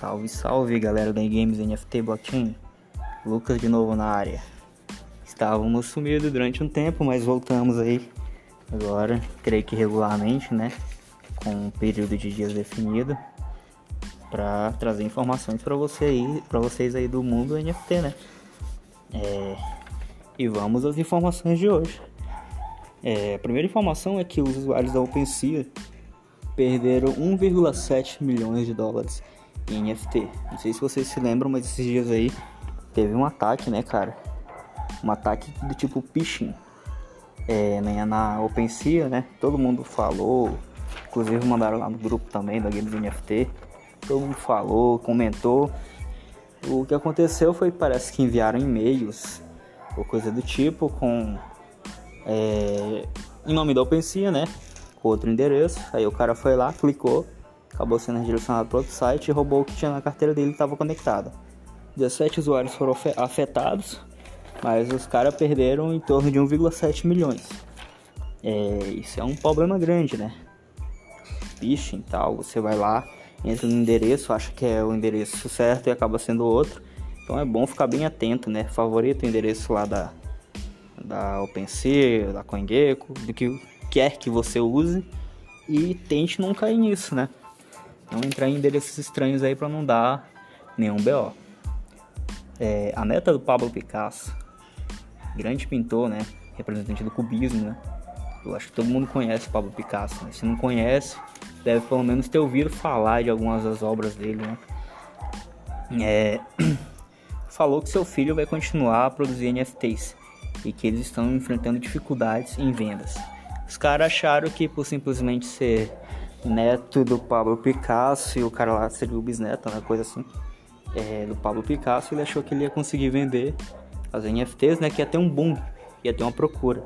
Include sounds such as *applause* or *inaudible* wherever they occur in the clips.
Salve, salve galera da Games NFT Blockchain. Lucas de novo na área. Estávamos sumidos durante um tempo, mas voltamos aí agora, creio que regularmente, né? Com um período de dias definido para trazer informações para você aí, para vocês aí do mundo NFT, né? É... E vamos às informações de hoje. É... A primeira informação é que os usuários da OpenSea perderam 1,7 milhões de dólares NFT. Não sei se vocês se lembram, mas esses dias aí teve um ataque, né, cara? Um ataque do tipo phishing. É, né, na OpenSea, né? Todo mundo falou, inclusive mandaram lá no grupo também da Games NFT. Todo mundo falou, comentou. O que aconteceu foi parece que enviaram e-mails ou coisa do tipo com é, em nome da OpenSea, né? Com outro endereço. Aí o cara foi lá, clicou acabou sendo redirecionado para outro site e roubou o que tinha na carteira dele estava conectado. 17 usuários foram afetados, mas os caras perderam em torno de 1,7 milhões. É, isso é um problema grande, né? Phishing e tal, você vai lá, entra no endereço, acha que é o endereço certo e acaba sendo outro. Então é bom ficar bem atento, né? Favorita o endereço lá da, da OpenSea, da CoinGecko, do que quer que você use e tente não cair nisso, né? Não entrar em endereços estranhos aí para não dar nenhum BO. É, a meta do Pablo Picasso, grande pintor, né? Representante do cubismo, né? Eu acho que todo mundo conhece Pablo Picasso. Né? Se não conhece, deve pelo menos ter ouvido falar de algumas das obras dele, né? É, *clears throat* falou que seu filho vai continuar a produzir NFTs e que eles estão enfrentando dificuldades em vendas. Os caras acharam que por simplesmente ser neto do Pablo Picasso e o cara lá seria o bisneto, uma né, coisa assim, é, do Pablo Picasso. Ele achou que ele ia conseguir vender as NFTs, né, que ia ter um boom, ia ter uma procura.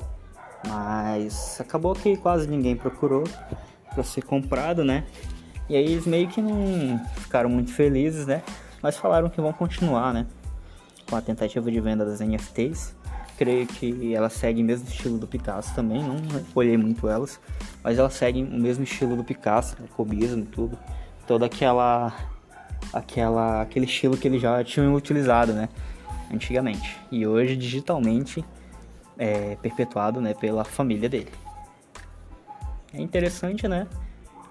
Mas acabou que quase ninguém procurou para ser comprado, né? E aí eles meio que não ficaram muito felizes, né? Mas falaram que vão continuar, né? Com a tentativa de venda das NFTs. Creio que elas seguem o mesmo estilo do Picasso também, não olhei muito elas, mas elas seguem o mesmo estilo do Picasso, né? cubismo e tudo. Toda aquela aquela aquele estilo que eles já tinham utilizado, né, antigamente. E hoje digitalmente é perpetuado, né, pela família dele. É interessante, né?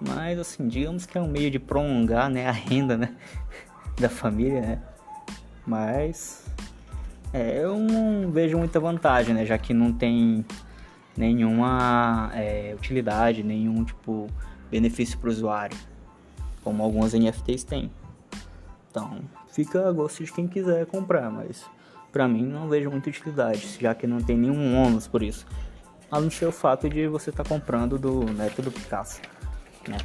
Mas assim, digamos que é um meio de prolongar, né, a renda, né, *laughs* da família, né? Mas é, eu não vejo muita vantagem, né? Já que não tem nenhuma é, utilidade, nenhum tipo benefício para o usuário, como algumas NFTs têm. Então, fica a gosto de quem quiser comprar, mas para mim não vejo muita utilidade, já que não tem nenhum ônus por isso. A não ser o fato de você estar tá comprando do neto do Picasso, né?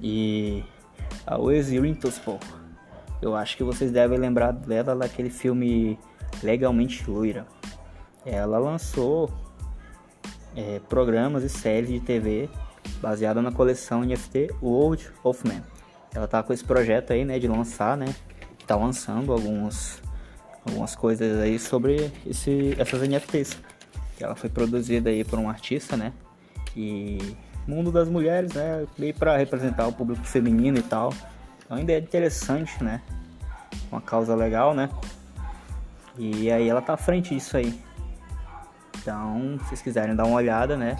E a Oezir Intospo eu acho que vocês devem lembrar dela daquele filme Legalmente Loira. Ela lançou é, programas e séries de TV baseada na coleção NFT World of Man. Ela tá com esse projeto aí, né, de lançar, né, tá lançando alguns algumas coisas aí sobre esse, essas NFTs. Que ela foi produzida aí por um artista, né, e mundo das mulheres, né, meio para representar o público feminino e tal. Ainda é interessante, né? Uma causa legal, né? E aí ela tá à frente disso aí. Então, se vocês quiserem dar uma olhada, né?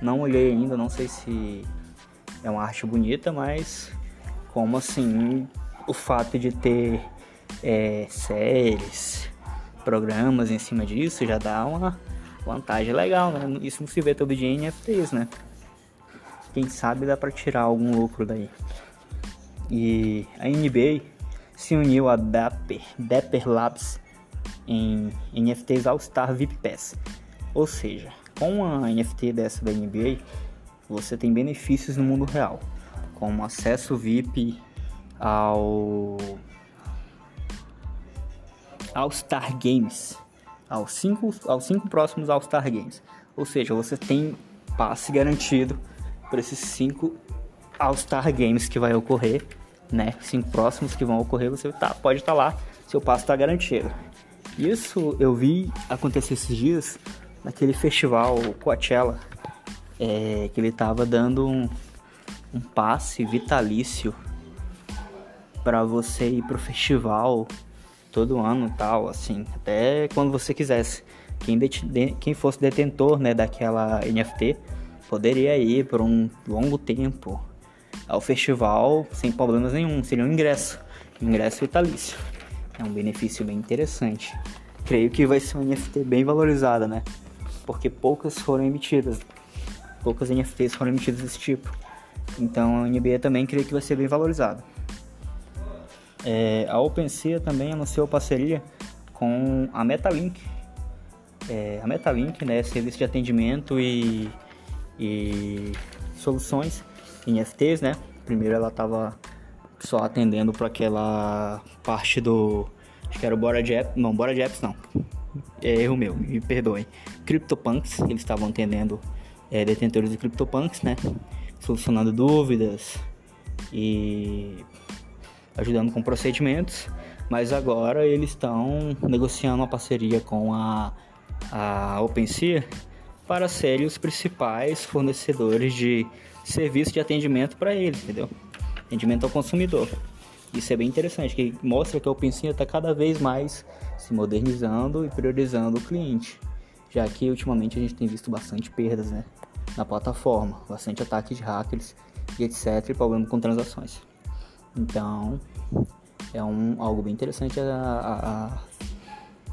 Não olhei ainda, não sei se é uma arte bonita, mas como assim o fato de ter é, séries, programas em cima disso já dá uma vantagem legal, né? Isso não se vê todo dia em NFTs, né? Quem sabe dá para tirar algum lucro daí. E a NBA se uniu a Dapper, Dapper Labs em NFTs All-Star VIP Pass. Ou seja, com a NFT dessa da NBA, você tem benefícios no mundo real, como acesso VIP ao All-Star Games, aos cinco, aos cinco próximos All-Star Games. Ou seja, você tem passe garantido para esses cinco All-Star Games que vai ocorrer né, cinco próximos que vão ocorrer, você tá, pode estar tá lá, seu passo está garantido. Isso eu vi acontecer esses dias naquele festival Coachella, é, que ele estava dando um, um passe vitalício para você ir pro festival todo ano tal, assim, até quando você quisesse. Quem, quem fosse detentor né, daquela NFT poderia ir por um longo tempo ao festival sem problemas nenhum, seria um ingresso, ingresso vitalício. É um benefício bem interessante. Creio que vai ser uma NFT bem valorizada, né? Porque poucas foram emitidas, poucas NFTs foram emitidas desse tipo. Então a NBA também creio que vai ser bem valorizada. É, a OpenSea também anunciou parceria com a Metalink. É, a Metalink, né, serviço de atendimento e, e soluções em NFTs, né? Primeiro ela estava só atendendo para aquela parte do acho que era o Bora Apps, não, Bora Apps não. É erro meu, me perdoem. CryptoPunks, eles estavam atendendo é, detentores de CryptoPunks, né? Solucionando dúvidas e ajudando com procedimentos, mas agora eles estão negociando uma parceria com a, a OpenSea para serem os principais fornecedores de serviço de atendimento para eles, entendeu? Atendimento ao consumidor. Isso é bem interessante, que mostra que a OpenSea está cada vez mais se modernizando e priorizando o cliente, já que ultimamente a gente tem visto bastante perdas né, na plataforma, bastante ataques de hackers e etc, e problema com transações. Então, é um, algo bem interessante a, a, a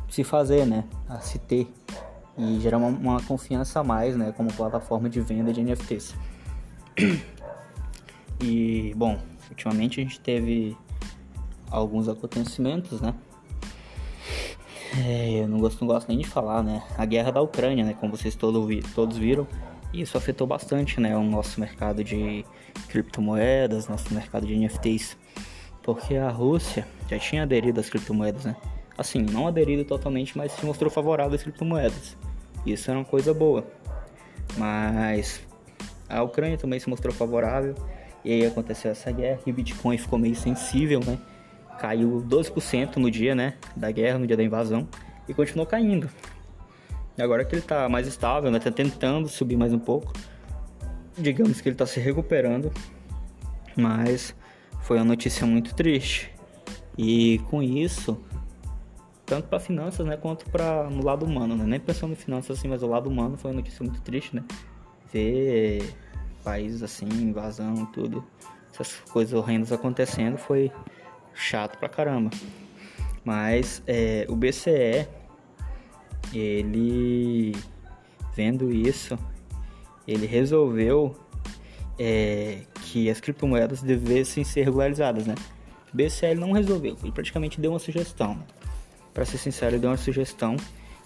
se fazer, né? A se ter e gerar uma, uma, confiança a mais, né? Como plataforma de venda de NFTs. *clears throat* E, bom, ultimamente a gente teve alguns acontecimentos, né? É, eu não gosto, não gosto nem de falar, né? A guerra da Ucrânia, né? Como vocês todo, todos viram, isso afetou bastante, né? O nosso mercado de criptomoedas, nosso mercado de NFTs, porque a Rússia já tinha aderido às criptomoedas, né? Assim, não aderido totalmente, mas se mostrou favorável às criptomoedas. Isso era uma coisa boa. Mas a Ucrânia também se mostrou favorável e aí aconteceu essa guerra e o Bitcoin ficou meio sensível, né? Caiu 12% no dia, né, da guerra, no dia da invasão e continuou caindo. E agora que ele tá mais estável, né, tá tentando subir mais um pouco, digamos que ele está se recuperando, mas foi uma notícia muito triste. E com isso, tanto para finanças, né, quanto para no lado humano, né? Nem pensando em finanças assim, mas o lado humano foi uma notícia muito triste, né? Ver países assim, invasão, tudo, essas coisas horrendas acontecendo foi chato pra caramba. Mas é, o BCE, ele vendo isso, ele resolveu é, que as criptomoedas devessem ser regularizadas, né? O BCL não resolveu, ele praticamente deu uma sugestão. Para ser sincero, ele deu uma sugestão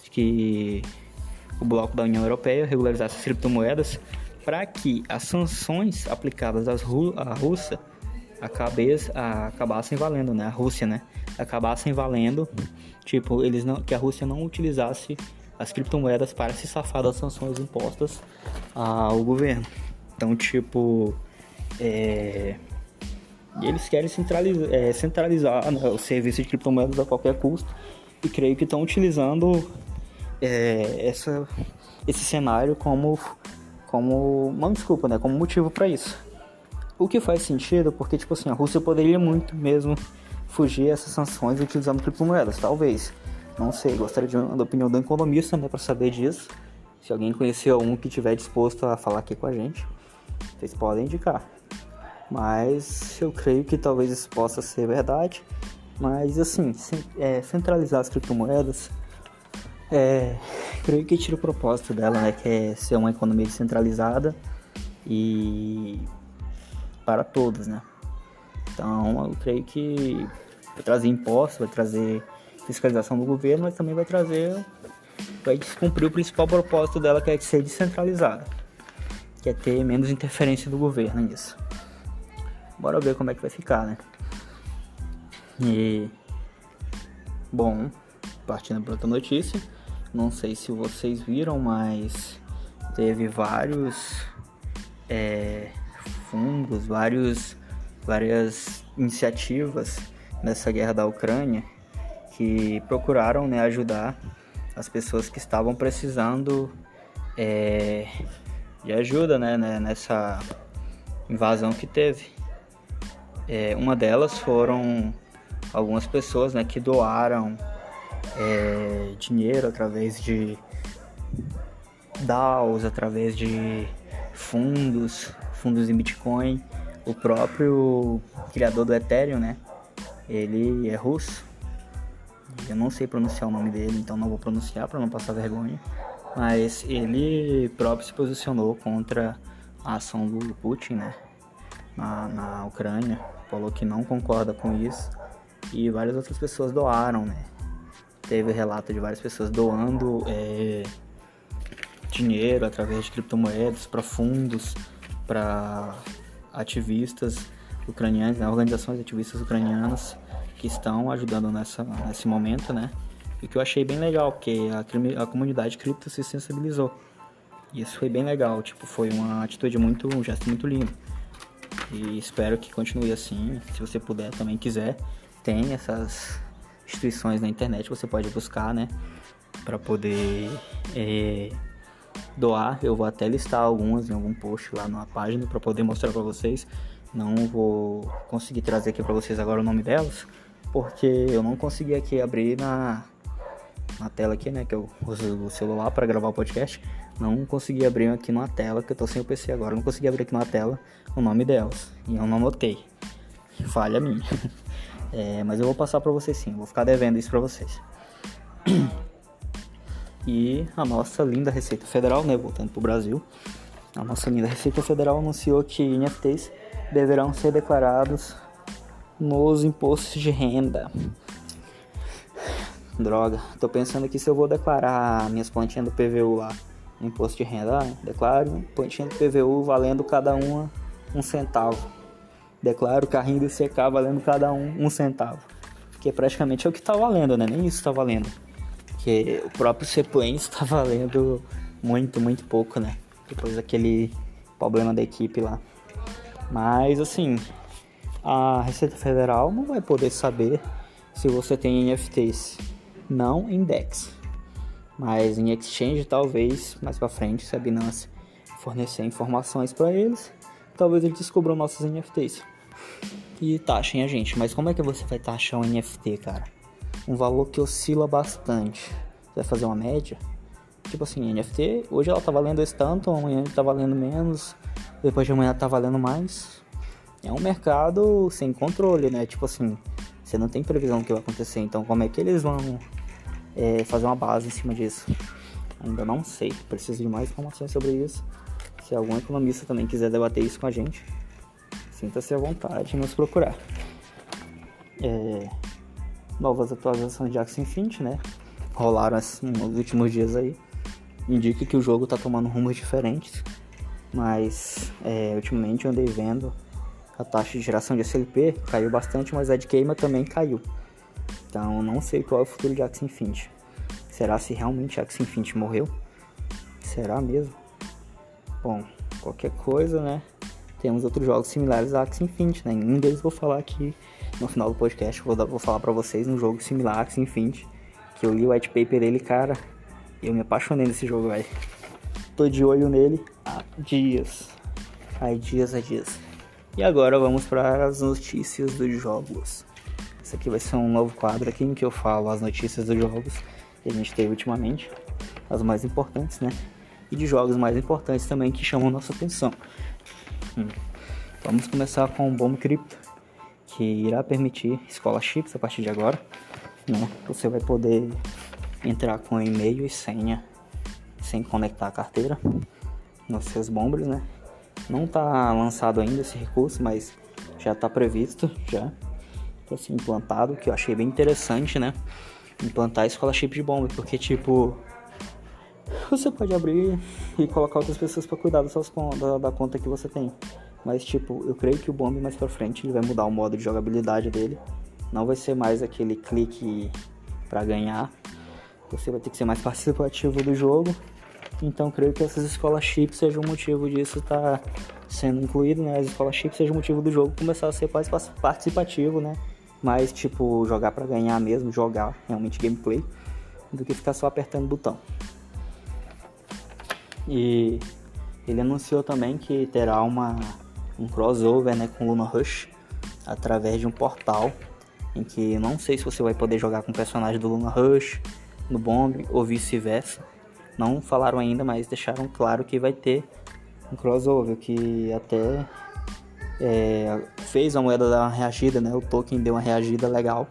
de que o bloco da União Europeia regularizasse as criptomoedas para que as sanções aplicadas à Rússia acabassem valendo, né? A Rússia, né? Acabassem valendo, tipo, eles não, que a Rússia não utilizasse as criptomoedas para se safar das sanções impostas ao governo. Então, tipo, é, eles querem centralizar, é, centralizar né, o serviço de criptomoedas a qualquer custo e creio que estão utilizando é, essa, esse cenário como, como uma desculpa, né, como motivo para isso. O que faz sentido porque, tipo assim, a Rússia poderia muito mesmo fugir essas sanções utilizando criptomoedas, talvez. Não sei, gostaria de uma opinião do economista, né, para saber disso. Se alguém conhecer um que estiver disposto a falar aqui com a gente, vocês podem indicar. Mas eu creio que talvez isso possa ser verdade. Mas assim, é, centralizar as criptomoedas, é, creio que tira o propósito dela, né, que é ser uma economia descentralizada e para todos, né? Então eu creio que vai trazer impostos, vai trazer fiscalização do governo, mas também vai trazer, vai descumprir o principal propósito dela, que é ser descentralizada, que é ter menos interferência do governo nisso. Bora ver como é que vai ficar, né? E bom, partindo para outra notícia, não sei se vocês viram, mas teve vários é, fundos, vários, várias iniciativas nessa guerra da Ucrânia que procuraram né, ajudar as pessoas que estavam precisando é, de ajuda né, né, nessa invasão que teve. É, uma delas foram algumas pessoas né, que doaram é, dinheiro através de DAOs, através de fundos, fundos em Bitcoin. O próprio criador do Ethereum, né? Ele é russo. Eu não sei pronunciar o nome dele, então não vou pronunciar para não passar vergonha. Mas ele próprio se posicionou contra a ação do Putin, né? Na, na Ucrânia. Falou que não concorda com isso. E várias outras pessoas doaram, né? Teve relato de várias pessoas doando é, dinheiro através de criptomoedas para fundos, para ativistas ucranianos, né? organizações ativistas ucranianas que estão ajudando nessa, nesse momento, né? E que eu achei bem legal, porque a, a comunidade cripto se sensibilizou. E isso foi bem legal, tipo, foi uma atitude muito, um gesto muito lindo. E espero que continue assim, se você puder, também quiser, tem essas instituições na internet, você pode buscar, né, para poder é, doar. Eu vou até listar algumas em algum post lá na página para poder mostrar para vocês. Não vou conseguir trazer aqui para vocês agora o nome delas, porque eu não consegui aqui abrir na, na tela aqui, né, que eu uso o celular para gravar o podcast. Não consegui abrir aqui numa tela, que eu tô sem o PC agora, não consegui abrir aqui numa tela o nome delas. E eu não notei. Falha minha. *laughs* É, mas eu vou passar para vocês sim, vou ficar devendo isso para vocês. *clears throat* E a nossa linda Receita Federal, né, voltando pro Brasil, a nossa linda Receita Federal anunciou que NFTs deverão ser declarados nos impostos de renda. Droga, tô pensando aqui se eu vou declarar minhas plantinhas do PVU lá no imposto de renda. Ah, declaro plantinha do PVU valendo cada uma um centavo. Declaro carrinho do CK valendo cada um um centavo. Que praticamente é o que tá valendo, né? Nem isso tá valendo. Porque o próprio Seplanes *laughs* tá valendo muito, muito pouco, né? Depois daquele problema da equipe lá. Mas assim, a Receita Federal não vai poder saber se você tem NFTs não em DEX, mas em exchange talvez mais para frente, se a Binance fornecer informações para eles, talvez eles descubram nossos NFTs e taxem a gente. Mas como é que você vai taxar um NFT, cara? Um valor que oscila bastante. Você vai fazer uma média? Tipo assim, NFT, hoje ela tá valendo esse tanto, amanhã tá valendo menos, depois de amanhã tá valendo mais. É um mercado sem controle, né? Tipo assim, você não tem previsão do que vai acontecer, então como é que eles vão é, fazer uma base em cima disso? Ainda não sei, preciso de mais informações sobre isso. Se algum economista também quiser debater isso com a gente, sinta-se à vontade de nos procurar. É, novas atualizações de Axie Infinity, né? Rolaram assim nos últimos dias aí. Indica que o jogo tá tomando rumos diferentes. Mas é, ultimamente eu andei vendo a taxa de geração de SLP caiu bastante, mas a de queima também caiu. Então não sei qual é o futuro de Axie Infinity. Será se realmente Axie Infinity morreu? Será mesmo? Bom, qualquer coisa, né? Temos outros jogos similares a Axie Infinity, né? Um deles vou falar aqui no final do podcast. Vou, dar, vou falar pra vocês um jogo similar a Axie Infinity. Que eu li o white paper dele, cara. Eu me apaixonei nesse jogo, velho. Tô de olho nele há dias. Há dias, há dias. E agora vamos para as notícias dos jogos. Esse aqui vai ser um novo quadro aqui em que eu falo as notícias dos jogos que a gente teve ultimamente. As mais importantes, né? E de jogos mais importantes também que chamam nossa atenção. *laughs* Vamos começar com o Bomb Crypto, que irá permitir scholarships a partir de agora. Né? Você vai poder entrar com e-mail e senha sem conectar a carteira nos seus bombers, né? Não está lançado ainda esse recurso, mas já está previsto, já tá assim, implantado, que eu achei bem interessante, né? Implantar scholarship de bomba, porque tipo você pode abrir e colocar outras pessoas para cuidar das suas, da, da conta que você tem. Mas tipo, eu creio que o bomb mais pra frente ele vai mudar o modo de jogabilidade dele. Não vai ser mais aquele clique para ganhar. Você vai ter que ser mais participativo do jogo então creio que essas scholarships sejam o motivo disso estar tá sendo incluído, né? As scholarships sejam o motivo do jogo começar a ser mais participativo, né? Mais tipo jogar para ganhar mesmo, jogar realmente gameplay, do que ficar só apertando botão. E ele anunciou também que terá uma um crossover, né, com Luna Rush. através de um portal em que não sei se você vai poder jogar com o personagem do Luna Rush no Bomb ou vice-versa. Não falaram ainda, mas deixaram claro que vai ter um crossover que até é, fez a moeda dar uma reagida, né? O token deu uma reagida legal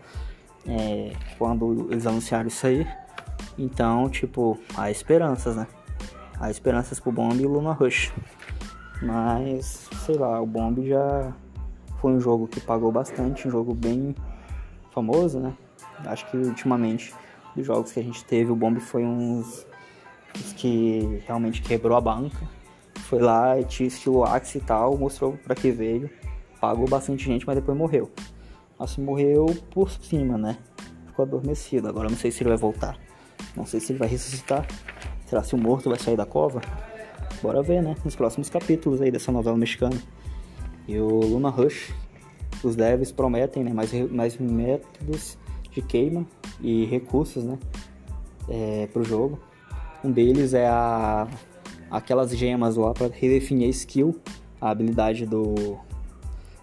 é, quando eles anunciaram isso aí. Então, tipo, há esperanças, né? Há esperanças pro Bomb e Luna Rush. Mas, sei lá, o Bomb já foi um jogo que pagou bastante, um jogo bem famoso, né? Acho que ultimamente, dos jogos que a gente teve, o Bomb foi uns que realmente quebrou a banca. Foi lá e tinha Axe e tal, mostrou para que veio, pagou bastante gente, mas depois morreu. Assim, morreu por cima, né? Ficou adormecido. Agora não sei se ele vai voltar. Não sei se ele vai ressuscitar. Será se o morto vai sair da cova? Bora ver, né? Nos próximos capítulos aí dessa novela mexicana. E o Luna Rush, os devs prometem né, mais, mais métodos de queima e recursos né, é, para o jogo. Um deles é a, aquelas gemas lá para redefinir a skill, a habilidade do,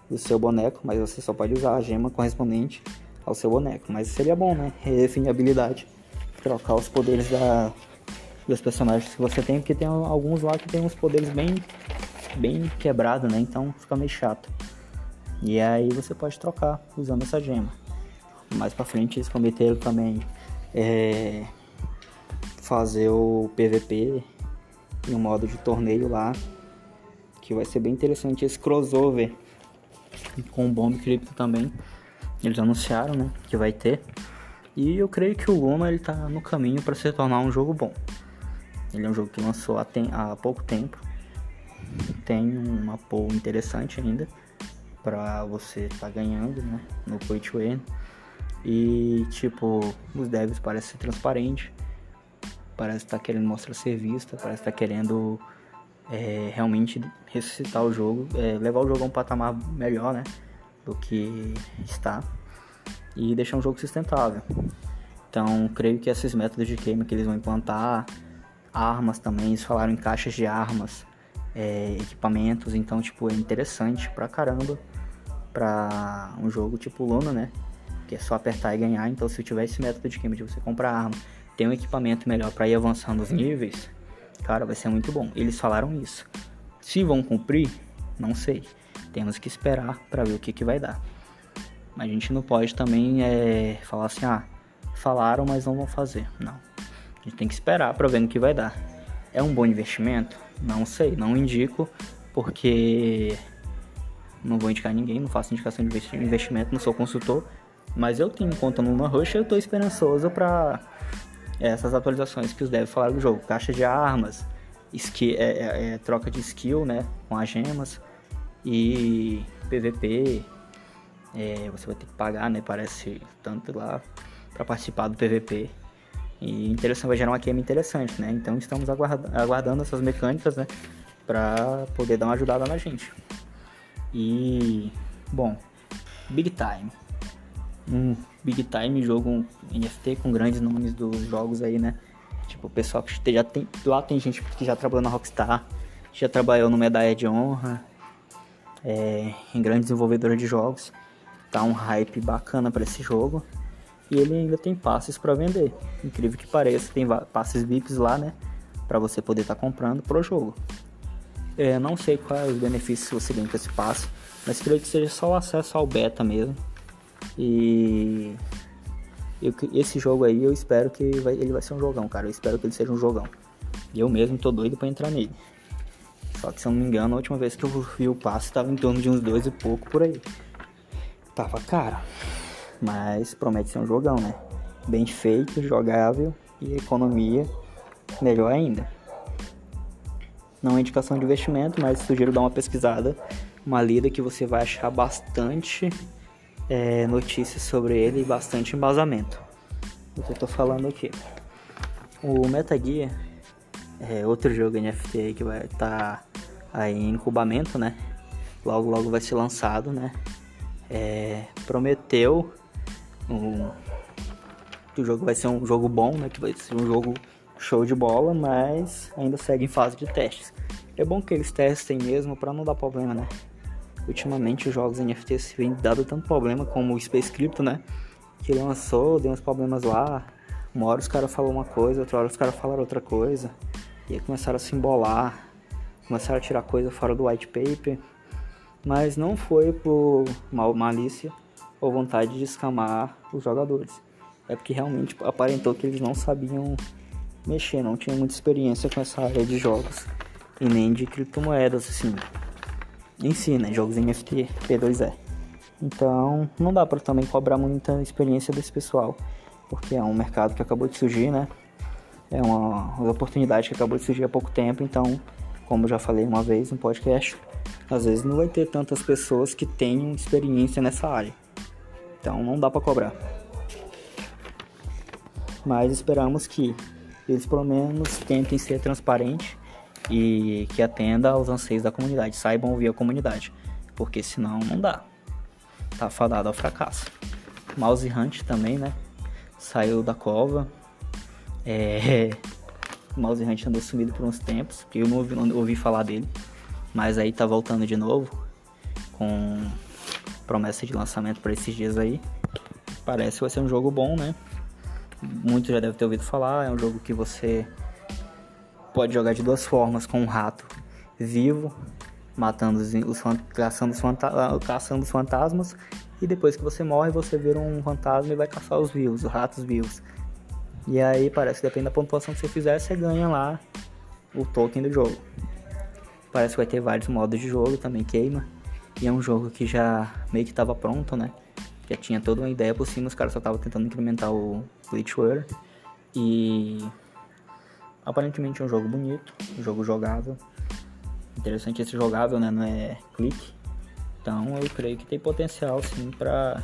do seu boneco, mas você só pode usar a gema correspondente ao seu boneco. Mas seria bom, né? Redefinir a habilidade, trocar os poderes da, dos personagens que você tem, porque tem alguns lá que tem uns poderes bem, bem quebrados, né? Então fica meio chato. E aí você pode trocar usando essa gema. Mais pra frente eles prometeram também é, fazer o PVP em um modo de torneio lá. Que vai ser bem interessante esse crossover com o Bomb Crypto também. Eles anunciaram, né, que vai ter. E eu creio que o Luma ele tá no caminho para se tornar um jogo bom. Ele é um jogo que lançou há, tem, há pouco tempo. Tem uma pool interessante ainda para você estar tá ganhando, né, no Pay to Win. E tipo, os devs parecem ser transparentes parece estar tá querendo mostrar serviço, parece estar tá querendo é, realmente ressuscitar o jogo, é, levar o jogo a um patamar melhor, né? Do que está e deixar um jogo sustentável. Então, creio que esses métodos de queima que eles vão implantar, armas também, eles falaram em caixas de armas, é, equipamentos, então, tipo, é interessante pra caramba pra um jogo tipo Luna, né? Que é só apertar e ganhar. Então, se tiver esse método de queima de você comprar arma, ter um equipamento melhor para ir avançando os níveis, cara, vai ser muito bom. Eles falaram isso. Se vão cumprir, não sei. Temos que esperar para ver o que, que vai dar. Mas a gente não pode também é, falar assim, ah, falaram, mas não vão fazer. Não. A gente tem que esperar para ver no que vai dar. É um bom investimento? Não sei, não indico, porque não vou indicar ninguém, não faço indicação de investimento, não sou consultor, mas eu tenho conta no Rush e eu tô esperançoso para essas atualizações que os devs falaram do jogo. Caixa de armas, skill, é, é, é, troca de skill, né? Com as gemas. E PVP. É, você vai ter que pagar, né? Parece tanto lá para participar do PVP. E interessante, vai gerar uma queima interessante, né? Então estamos aguardando, aguardando essas mecânicas, né? Pra poder dar uma ajudada na gente. E, bom, Big Time um big time jogo NFT com grandes nomes dos jogos aí, né? Tipo, o pessoal que já tem. Lá tem gente que já trabalhou na Rockstar, já trabalhou no Medalha de Honra, é, em grandes desenvolvedores de jogos. Tá um hype bacana para esse jogo. E ele ainda tem passes para vender. Incrível que pareça, tem passes VIPs lá, né? Para você poder estar tá comprando pro jogo. É, não sei quais os benefícios você ganha com esse passe, mas creio que seja só o acesso ao beta mesmo e eu, esse jogo aí eu espero que vai, ele vai ser um jogão, cara. Eu espero que ele seja um jogão. Eu mesmo tô doido para entrar nele. Só que se eu não me engano, a última vez que eu vi o passe tava em torno de uns dois e pouco por aí. Tava caro. Mas promete ser um jogão, né? Bem feito, jogável e economia melhor ainda. Não é indicação de investimento, mas sugiro dar uma pesquisada, uma lida que você vai achar bastante é, notícias sobre ele e bastante embasamento. O que eu tô falando aqui. O Metagear é outro jogo NFT que vai estar tá aí em incubamento, né? Logo, logo vai ser lançado, né? É, prometeu que o jogo vai ser um jogo bom, né? Que vai ser um jogo show de bola, mas ainda segue em fase de testes. É bom que eles testem mesmo para não dar problema, né? ultimamente os jogos NFTs vêm dado tanto problema como o Space Crypto, né? Que lançou, deu uns problemas lá. Uma hora os caras falaram uma coisa, outra hora os caras falaram outra coisa. E aí começaram a se embolar, começaram a tirar coisa fora do white paper. Mas não foi por mal, malícia ou vontade de escamar os jogadores. É porque realmente aparentou que eles não sabiam mexer, não tinham muita experiência com essa área de jogos e nem de criptomoedas assim. Em si, né? Jogos NFT, P2E. Então, não dá para também cobrar muita experiência desse pessoal, porque é um mercado que acabou de surgir, né? É uma, uma oportunidade que acabou de surgir há pouco tempo, então, como já falei uma vez no podcast, às vezes não vai ter tantas pessoas que tenham experiência nessa área. Então, não dá para cobrar. Mas esperamos que eles pelo menos tentem ser transparentes e que atenda aos anseios da comunidade, saibam ouvir a comunidade, porque senão não dá. Tá fadado ao fracasso. Mouse Hunt também, né? Saiu da cova. É... *laughs* Mouse Hunt andou sumido por uns tempos, eu não ouvi, não ouvi falar dele. Mas aí tá voltando de novo com promessa de lançamento para esses dias aí. Parece que vai ser um jogo bom, né? Muitos já devem ter ouvido falar. É um jogo que você pode jogar de duas formas: com um rato vivo, matando os, os caçando, os caçando os fantasmas, e depois que você morre, você vira um fantasma e vai caçar os vivos, os ratos vivos. E aí parece que depende da pontuação que você fizer, você ganha lá o token do jogo. Parece que vai ter vários modos de jogo, também queima. E é um jogo que já meio que estava pronto, né? Já tinha toda uma ideia por cima, os caras só estavam tentando incrementar o Glitchware. E aparentemente é um jogo bonito, um jogo jogável. Interessante esse jogável, né? Não é clique. Então eu creio que tem potencial sim para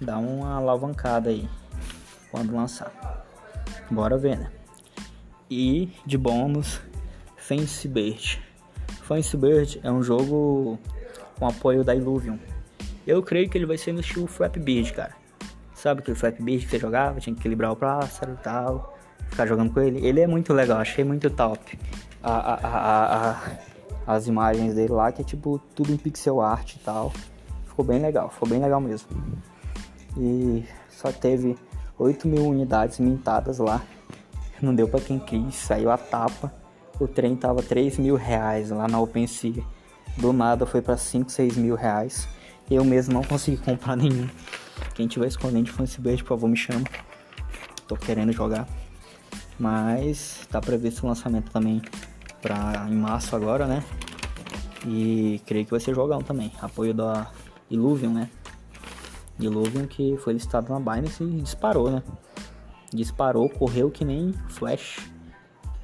dar uma alavancada aí quando lançar. Bora ver, né? E de bônus, Fence Bird. Fence Bird é um jogo com apoio da Illuvium. Eu creio que ele vai ser no estilo Flap Bird, cara. Sabe aquele Flap Bird que você jogava? Tinha que equilibrar o pássaro e tal. Ficar jogando com ele. Ele é muito legal, achei muito top. A, a, a, as imagens dele lá, que é tipo tudo em pixel art e tal. Ficou bem legal, ficou bem legal mesmo. E só teve 8 mil unidades mintadas lá. Não deu para quem quis, saiu a tapa. O trem tava 3 mil reais lá na OpenSea. Do nada foi para 5, 6 mil reais. Eu mesmo não consegui *laughs* comprar nenhum. Quem tiver escondendo de Fancy Bird, por favor, me chama. Tô querendo jogar. Mas tá previsto o lançamento também pra, em março agora, né? E creio que vai ser jogão também. Apoio da Illuvium, né? Illuvium que foi listado na Binance e disparou, né? Disparou, correu que nem flash.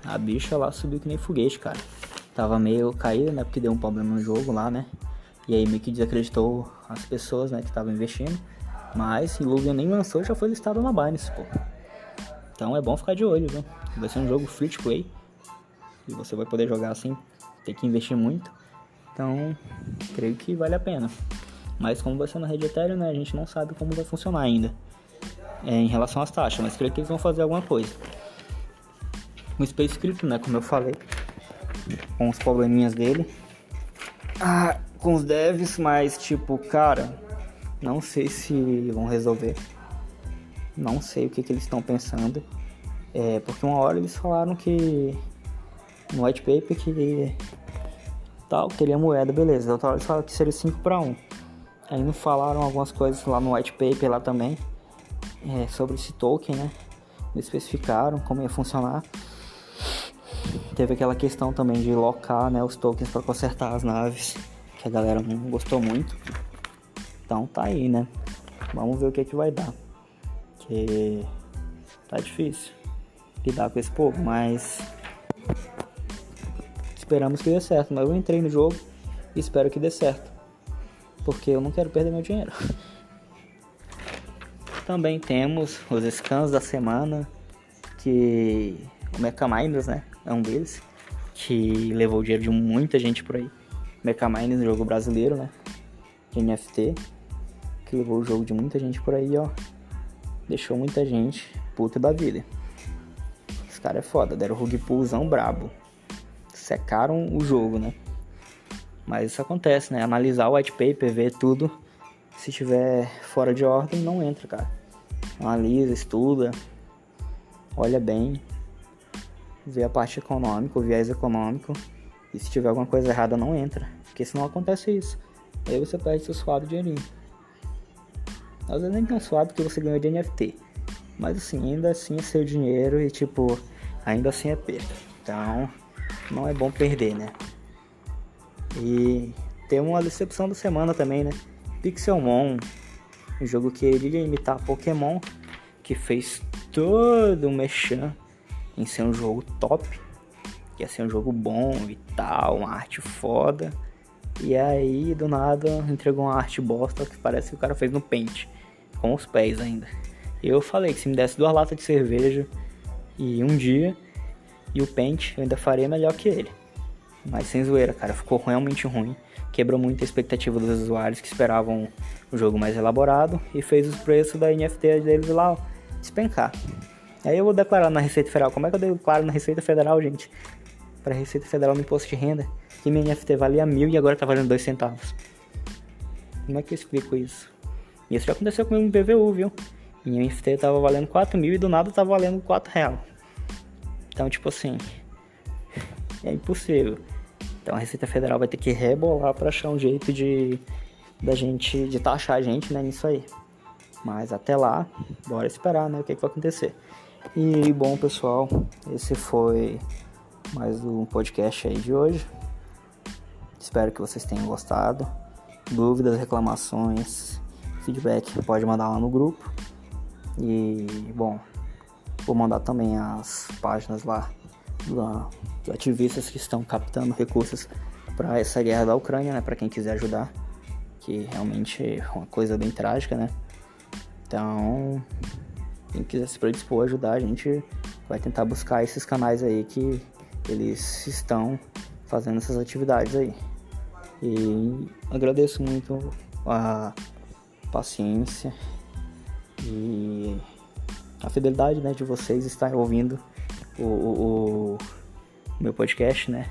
A bicha lá subiu que nem foguete, cara. Tava meio caído, né? Porque deu um problema no jogo lá, né? E aí meio que desacreditou as pessoas, né? Que estavam investindo. Mas Illuvium nem lançou já foi listado na Binance, pô. Então é bom ficar de olho, viu? Vai ser um jogo free to play. E você vai poder jogar assim, tem que investir muito. Então, creio que vale a pena. Mas como vai ser na rede Ethereum, né, a gente não sabe como vai funcionar ainda. É, em relação às taxas, mas creio que eles vão fazer alguma coisa. O Space Crypto, né, como eu falei, com os probleminhas dele. Ah, com os devs, mas tipo, cara, não sei se vão resolver. Não sei o que, que eles estão pensando. É, porque uma hora eles falaram que no white paper que tal, teria moeda, beleza. Outra hora eles falaram que seria 5 para 1. Aí não falaram algumas coisas lá no white paper lá também é, sobre esse token, né? Não especificaram como ia funcionar. Teve aquela questão também de locar né, os tokens para consertar as naves, que a galera não gostou muito. Então tá aí, né? Vamos ver o que, é que vai dar. Que tá difícil lidar com esse povo, mas esperamos que dê certo. Mas eu entrei no jogo e espero que dê certo. Porque eu não quero perder meu dinheiro. *laughs* Também temos os scans da semana. Que o Mecha Miners, né? É um deles. Que levou o dinheiro de muita gente por aí. Mecha Miners, jogo brasileiro, né? De NFT. Que levou o jogo de muita gente por aí, ó. Deixou muita gente puta da vida. Os caras é foda, deram rug pullzão brabo secaram o jogo, né? Mas isso acontece, né? Analisar o white paper, ver tudo. Se tiver fora de ordem, não entra, cara. Analisa, estuda, olha bem, vê a parte econômica, o viés econômico. E se tiver alguma coisa errada, não entra. Porque senão acontece isso. Aí você perde seu suado dinheirinho. Às vezes nem tão suado que você ganhou de NFT. Mas assim, ainda assim é seu dinheiro e tipo, ainda assim é perda. Então, não é bom perder, né? E tem uma decepção da semana também, né? Pixelmon, um jogo que iria imitar Pokémon, que fez todo um mechan em ser um jogo top, que ia ser um jogo bom e tal, uma arte foda. E aí, do nada, entregou uma arte bosta que parece que o cara fez no Paint, com os pés ainda. Eu falei que se me desse duas latas de cerveja e um dia, e o Paint, eu ainda faria melhor que ele. Mas sem zoeira, cara, ficou realmente ruim. Quebrou muito a expectativa dos usuários que esperavam um jogo mais elaborado e fez os preços da NFT deles lá despencar. Aí eu vou declarar na Receita Federal. Como é que eu declaro na Receita Federal, gente? Para Receita Federal no imposto de renda, que minha NFT valia mil e agora tá valendo dois centavos. Como é que eu explico isso? Isso já aconteceu comigo no PVU, viu? Minha NFT tava valendo 4 mil e do nada tava valendo 4 reais. Então, tipo assim, é impossível. Então a Receita Federal vai ter que rebolar para achar um jeito de da gente de taxar a gente, né, nisso aí. Mas até lá, bora esperar, né, o que, que vai acontecer. E bom, pessoal, esse foi mais um podcast aí de hoje. Espero que vocês tenham gostado. Dúvidas, reclamações, feedback, pode mandar lá no grupo. E bom, vou mandar também as páginas lá dos ativistas que estão captando recursos para essa guerra da Ucrânia, né, para quem quiser ajudar, que realmente é uma coisa bem trágica, né? Então, quem quiser se predispor a ajudar, a gente vai tentar buscar esses canais aí que eles estão fazendo essas atividades aí. E agradeço muito a paciência e a fidelidade né, de vocês estar ouvindo o, o, o meu podcast, né?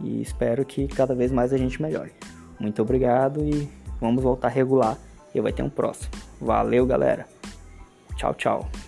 E espero que cada vez mais a gente melhore. Muito obrigado e vamos voltar a regular e vai ter um próximo. Valeu, galera. Tchau, tchau.